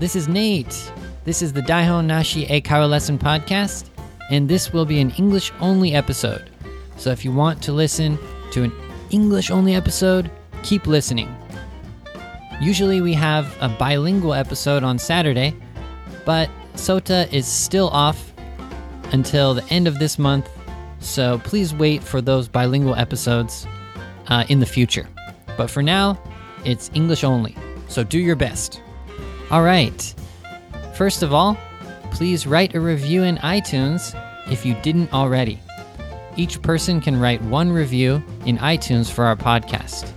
this is Nate. This is the Daihon Nashi Eikaiwa Lesson Podcast, and this will be an English only episode. So if you want to listen to an English only episode, keep listening. Usually we have a bilingual episode on Saturday, but Sota is still off until the end of this month, so please wait for those bilingual episodes uh, in the future. But for now, it's English only, so do your best. All right. First of all, please write a review in iTunes if you didn't already. Each person can write one review in iTunes for our podcast.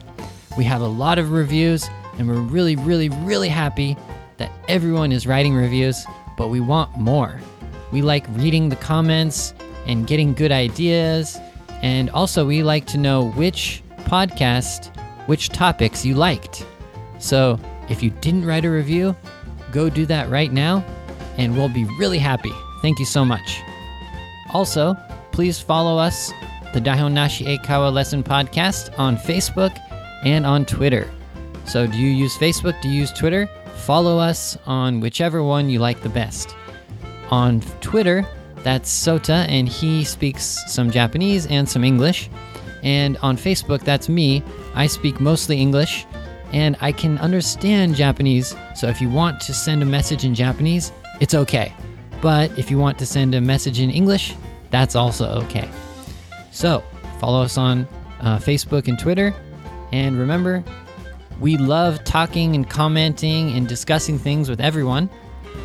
We have a lot of reviews, and we're really, really, really happy that everyone is writing reviews, but we want more. We like reading the comments and getting good ideas, and also we like to know which podcast, which topics you liked. So if you didn't write a review, go do that right now, and we'll be really happy. Thank you so much. Also, please follow us, the Daihon Nashi Eikaiwa Lesson Podcast, on Facebook and on Twitter. So, do you use Facebook? Do you use Twitter? Follow us on whichever one you like the best. On Twitter, that's Sota, and he speaks some Japanese and some English. And on Facebook, that's me. I speak mostly English, and I can understand Japanese. So if you want to send a message in Japanese, it's okay. But if you want to send a message in English, that's also okay. So follow us on uh, Facebook and Twitter. And remember, we love talking and commenting and discussing things with everyone.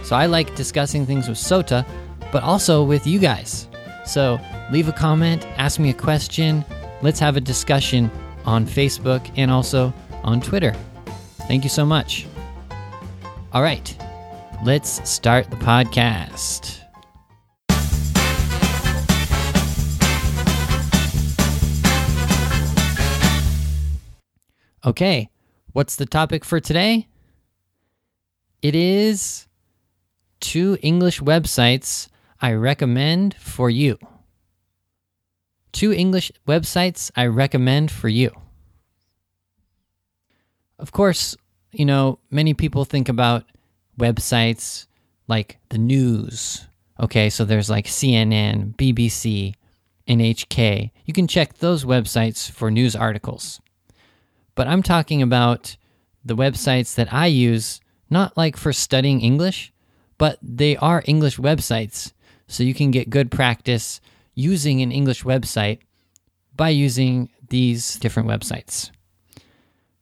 So I like discussing things with Sota, but also with you guys. So leave a comment, ask me a question. Let's have a discussion on Facebook and also on Twitter. Thank you so much. All right, let's start the podcast. Okay, what's the topic for today? It is two English websites I recommend for you. Two English websites I recommend for you. Of course, you know, many people think about websites like the news. Okay, so there's like CNN, BBC, NHK. You can check those websites for news articles. But I'm talking about the websites that I use, not like for studying English, but they are English websites. So you can get good practice using an English website by using these different websites.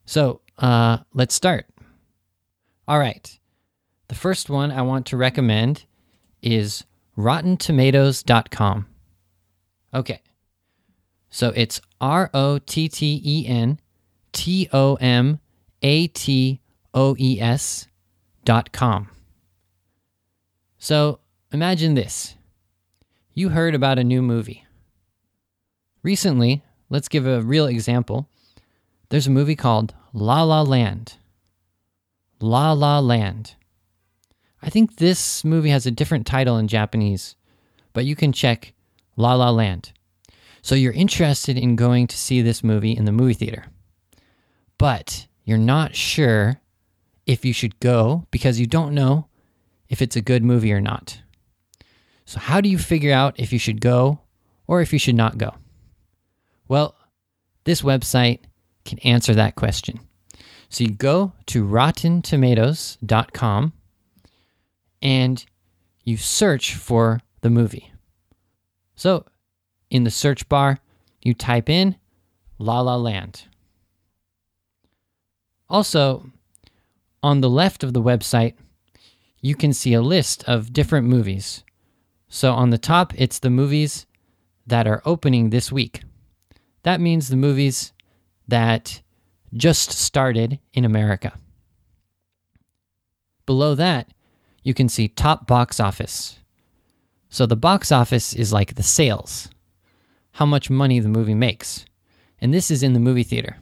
So uh, let's start. All right. The first one I want to recommend is RottenTomatoes.com. Okay. So it's R O T T E N T O M A T O E S dot com. So imagine this you heard about a new movie. Recently, let's give a real example. There's a movie called La La Land. La La Land. I think this movie has a different title in Japanese, but you can check La La Land. So you're interested in going to see this movie in the movie theater, but you're not sure if you should go because you don't know if it's a good movie or not. So, how do you figure out if you should go or if you should not go? Well, this website can answer that question. So, you go to rottentomatoes.com and you search for the movie. So, in the search bar, you type in La La Land. Also, on the left of the website, you can see a list of different movies. So on the top, it's the movies that are opening this week. That means the movies that just started in America. Below that, you can see top box office. So the box office is like the sales, how much money the movie makes. And this is in the movie theater.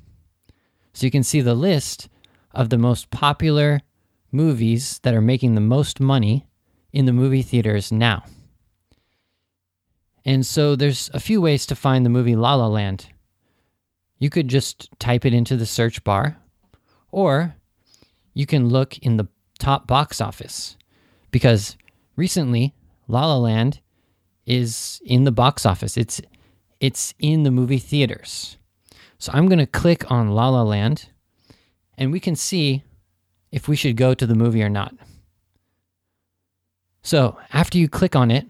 So you can see the list of the most popular movies that are making the most money in the movie theaters now. And so there's a few ways to find the movie La La Land. You could just type it into the search bar, or you can look in the top box office because recently La La Land is in the box office. It's it's in the movie theaters. So I'm going to click on La La Land and we can see if we should go to the movie or not. So after you click on it,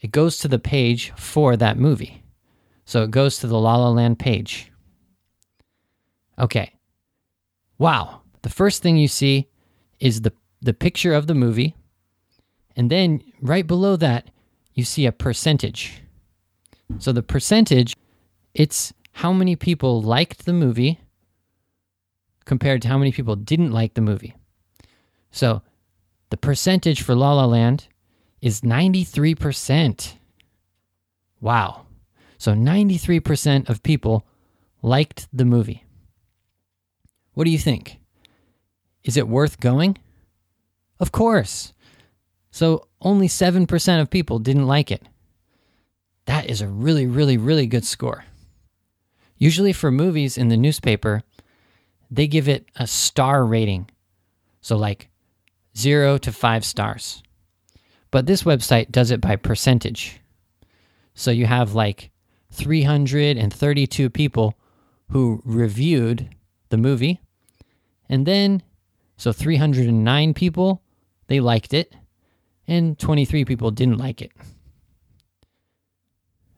it goes to the page for that movie. So it goes to the La La Land page. Okay. Wow. The first thing you see is the, the picture of the movie. And then right below that, you see a percentage. So the percentage, it's how many people liked the movie compared to how many people didn't like the movie. So the percentage for La La Land is 93%. Wow. So 93% of people liked the movie. What do you think? Is it worth going? Of course. So only 7% of people didn't like it. That is a really, really, really good score. Usually for movies in the newspaper, they give it a star rating. So, like zero to five stars. But this website does it by percentage. So you have like 332 people who reviewed the movie. And then, so 309 people, they liked it. And 23 people didn't like it.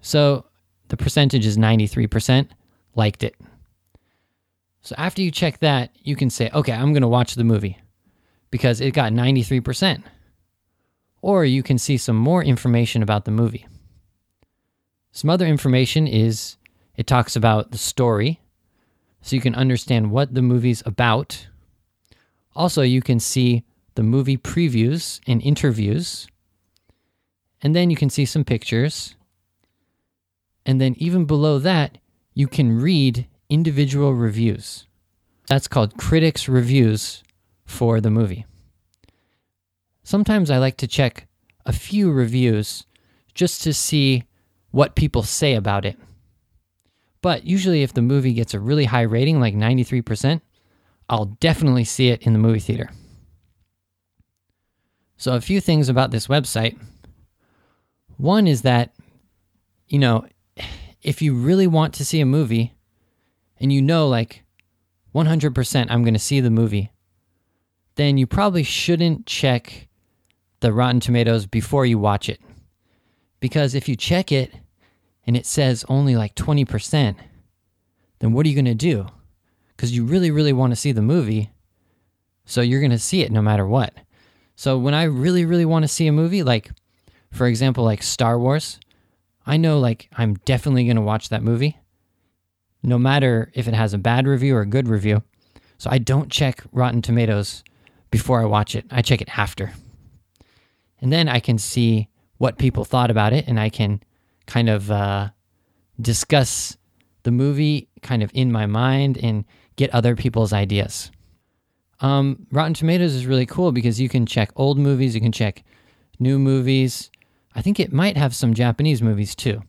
So the percentage is 93% liked it. So after you check that, you can say, okay, I'm going to watch the movie because it got 93%. Or you can see some more information about the movie. Some other information is it talks about the story, so you can understand what the movie's about. Also, you can see the movie previews and interviews. And then you can see some pictures. And then, even below that, you can read individual reviews. That's called critics' reviews for the movie. Sometimes I like to check a few reviews just to see what people say about it. But usually, if the movie gets a really high rating, like 93%, I'll definitely see it in the movie theater. So, a few things about this website. One is that, you know, if you really want to see a movie and you know, like, 100% I'm going to see the movie, then you probably shouldn't check the Rotten Tomatoes before you watch it. Because if you check it and it says only like 20%, then what are you going to do? Because you really, really want to see the movie. So you're going to see it no matter what. So when I really, really want to see a movie, like, for example, like Star Wars, I know like I'm definitely going to watch that movie no matter if it has a bad review or a good review. So I don't check Rotten Tomatoes before I watch it, I check it after. And then I can see what people thought about it and I can kind of uh, discuss the movie kind of in my mind and get other people's ideas. Um, Rotten Tomatoes is really cool because you can check old movies, you can check new movies. I think it might have some Japanese movies too.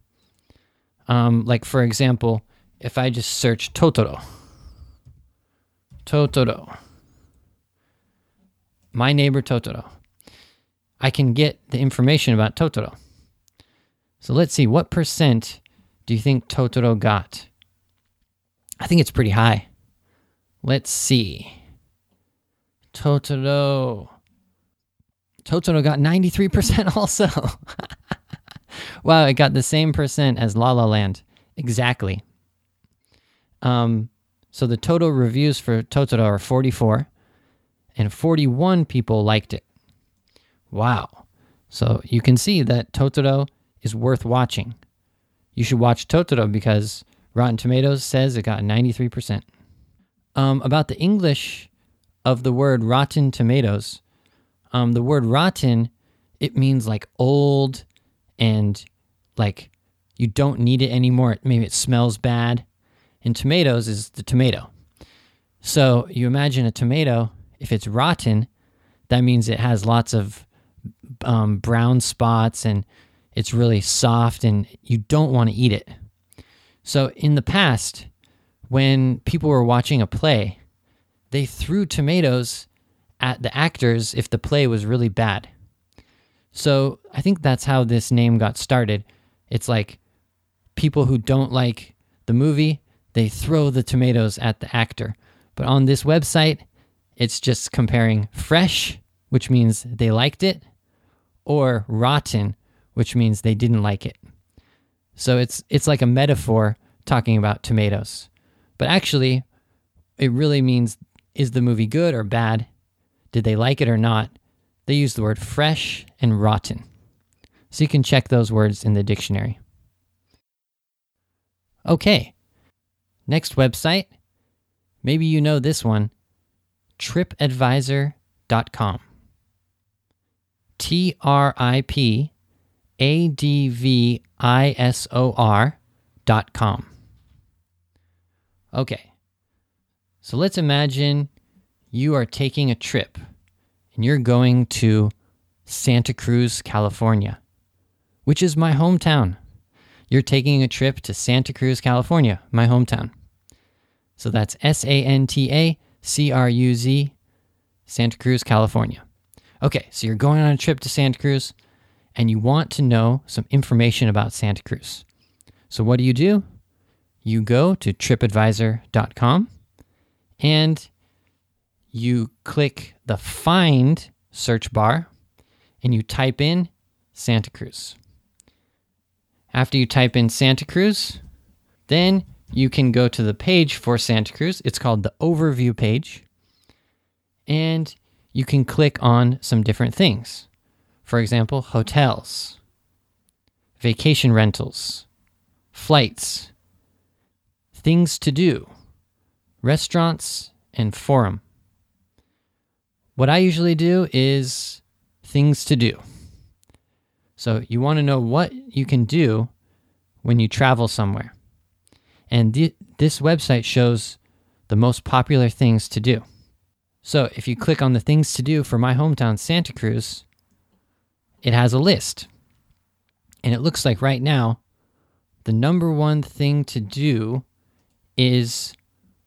Um, like, for example, if I just search Totoro, Totoro, my neighbor Totoro, I can get the information about Totoro. So let's see, what percent do you think Totoro got? I think it's pretty high. Let's see. Totoro. Totoro got 93% also. wow, it got the same percent as La La Land. Exactly. Um, so the total reviews for Totoro are 44, and 41 people liked it. Wow. So you can see that Totoro is worth watching. You should watch Totoro because Rotten Tomatoes says it got 93%. Um, about the English of the word rotten tomatoes, um, the word rotten, it means like old and like you don't need it anymore. Maybe it smells bad and tomatoes is the tomato. So you imagine a tomato, if it's rotten, that means it has lots of um, brown spots and it's really soft and you don't want to eat it. So in the past, when people were watching a play, they threw tomatoes at the actors if the play was really bad. So I think that's how this name got started. It's like people who don't like the movie, they throw the tomatoes at the actor. But on this website, it's just comparing fresh, which means they liked it, or rotten, which means they didn't like it. So it's it's like a metaphor talking about tomatoes. But actually, it really means is the movie good or bad? Did they like it or not? They use the word fresh and rotten. So you can check those words in the dictionary. Okay. Next website. Maybe you know this one tripadvisor.com. T R I P A D V I S O R dot com. Okay, so let's imagine you are taking a trip and you're going to Santa Cruz, California, which is my hometown. You're taking a trip to Santa Cruz, California, my hometown. So that's S A N T A C R U Z, Santa Cruz, California. Okay, so you're going on a trip to Santa Cruz and you want to know some information about Santa Cruz. So what do you do? You go to tripadvisor.com and you click the find search bar and you type in Santa Cruz. After you type in Santa Cruz, then you can go to the page for Santa Cruz. It's called the overview page. And you can click on some different things. For example, hotels, vacation rentals, flights, things to do, restaurants, and forum. What I usually do is things to do. So you want to know what you can do when you travel somewhere. And th- this website shows the most popular things to do. So if you click on the things to do for my hometown, Santa Cruz, it has a list. And it looks like right now, the number one thing to do is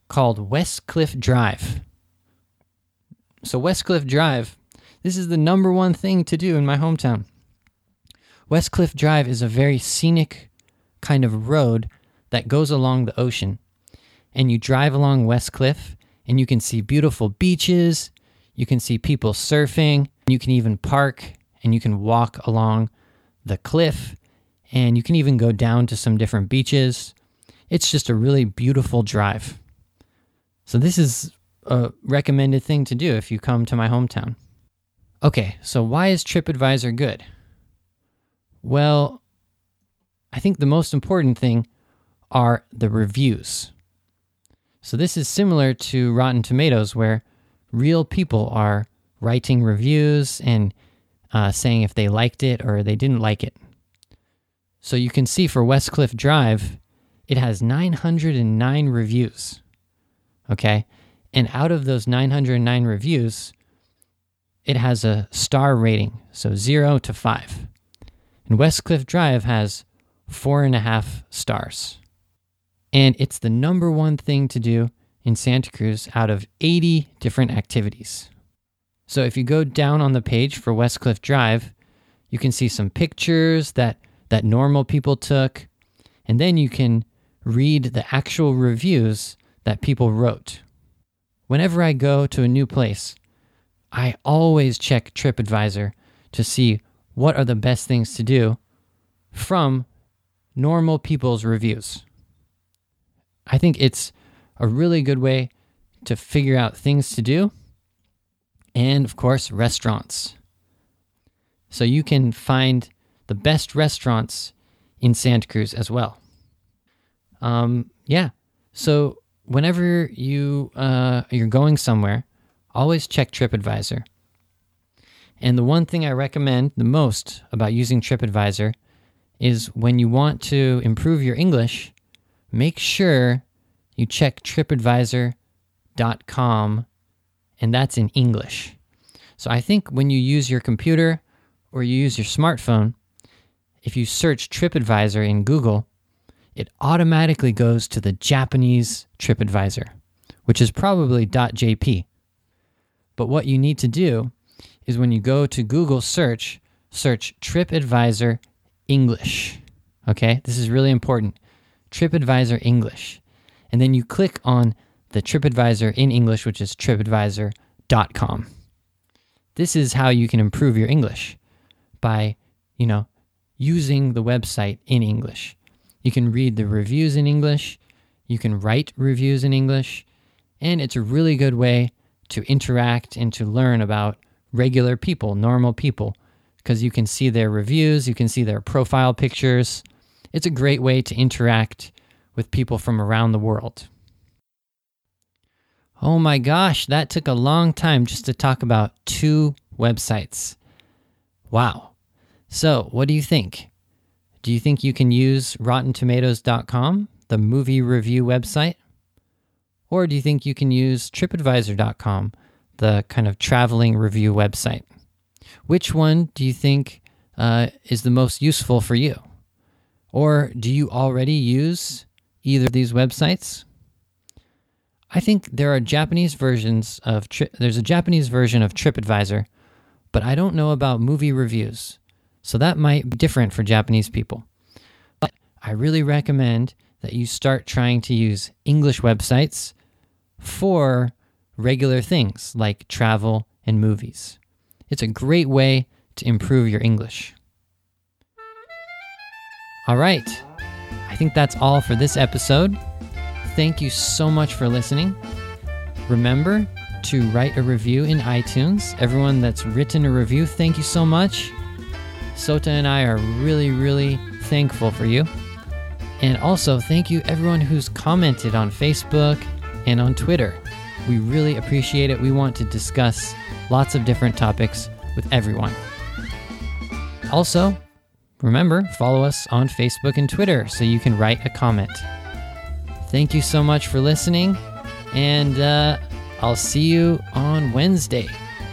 called Westcliff Drive. So, Westcliff Drive, this is the number one thing to do in my hometown. Westcliff Drive is a very scenic kind of road that goes along the ocean. And you drive along Westcliff and you can see beautiful beaches, you can see people surfing, you can even park and you can walk along the cliff and you can even go down to some different beaches. It's just a really beautiful drive. So, this is a recommended thing to do if you come to my hometown. Okay, so why is TripAdvisor good? Well, I think the most important thing are the reviews. So this is similar to Rotten Tomatoes, where real people are writing reviews and uh, saying if they liked it or they didn't like it. So you can see for Westcliff Drive, it has 909 reviews. Okay. And out of those 909 reviews, it has a star rating, so zero to five. And Westcliff Drive has four and a half stars. And it's the number one thing to do in Santa Cruz out of 80 different activities. So if you go down on the page for Westcliff Drive, you can see some pictures that, that normal people took, and then you can read the actual reviews that people wrote. Whenever I go to a new place, I always check TripAdvisor to see what are the best things to do from normal people's reviews. I think it's a really good way to figure out things to do. And of course, restaurants. So you can find the best restaurants in Santa Cruz as well. Um, yeah. So whenever you uh, you're going somewhere, always check TripAdvisor. And the one thing I recommend the most about using TripAdvisor is when you want to improve your English, make sure you check tripadvisor.com and that's in English. So I think when you use your computer or you use your smartphone, if you search TripAdvisor in Google, it automatically goes to the Japanese TripAdvisor, which is probably .jp. But what you need to do is when you go to Google search, search TripAdvisor English. Okay, this is really important. TripAdvisor English. And then you click on the TripAdvisor in English, which is tripadvisor.com. This is how you can improve your English by, you know, using the website in English. You can read the reviews in English, you can write reviews in English, and it's a really good way to interact and to learn about regular people, normal people, because you can see their reviews, you can see their profile pictures. It's a great way to interact with people from around the world. Oh my gosh, that took a long time just to talk about two websites. Wow. So, what do you think? Do you think you can use RottenTomatoes.com, the movie review website? Or do you think you can use TripAdvisor.com, the kind of traveling review website? Which one do you think uh, is the most useful for you? Or do you already use either of these websites? I think there are Japanese versions of tri- there's a Japanese version of TripAdvisor, but I don't know about movie reviews. So that might be different for Japanese people. But I really recommend that you start trying to use English websites for regular things like travel and movies. It's a great way to improve your English. All right. I think that's all for this episode. Thank you so much for listening. Remember to write a review in iTunes. Everyone that's written a review, thank you so much. Sota and I are really, really thankful for you. And also, thank you everyone who's commented on Facebook and on Twitter. We really appreciate it. We want to discuss lots of different topics with everyone. Also, remember, follow us on Facebook and Twitter so you can write a comment. Thank you so much for listening, and uh, I'll see you on Wednesday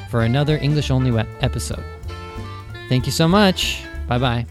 for another English only episode. Thank you so much. Bye bye.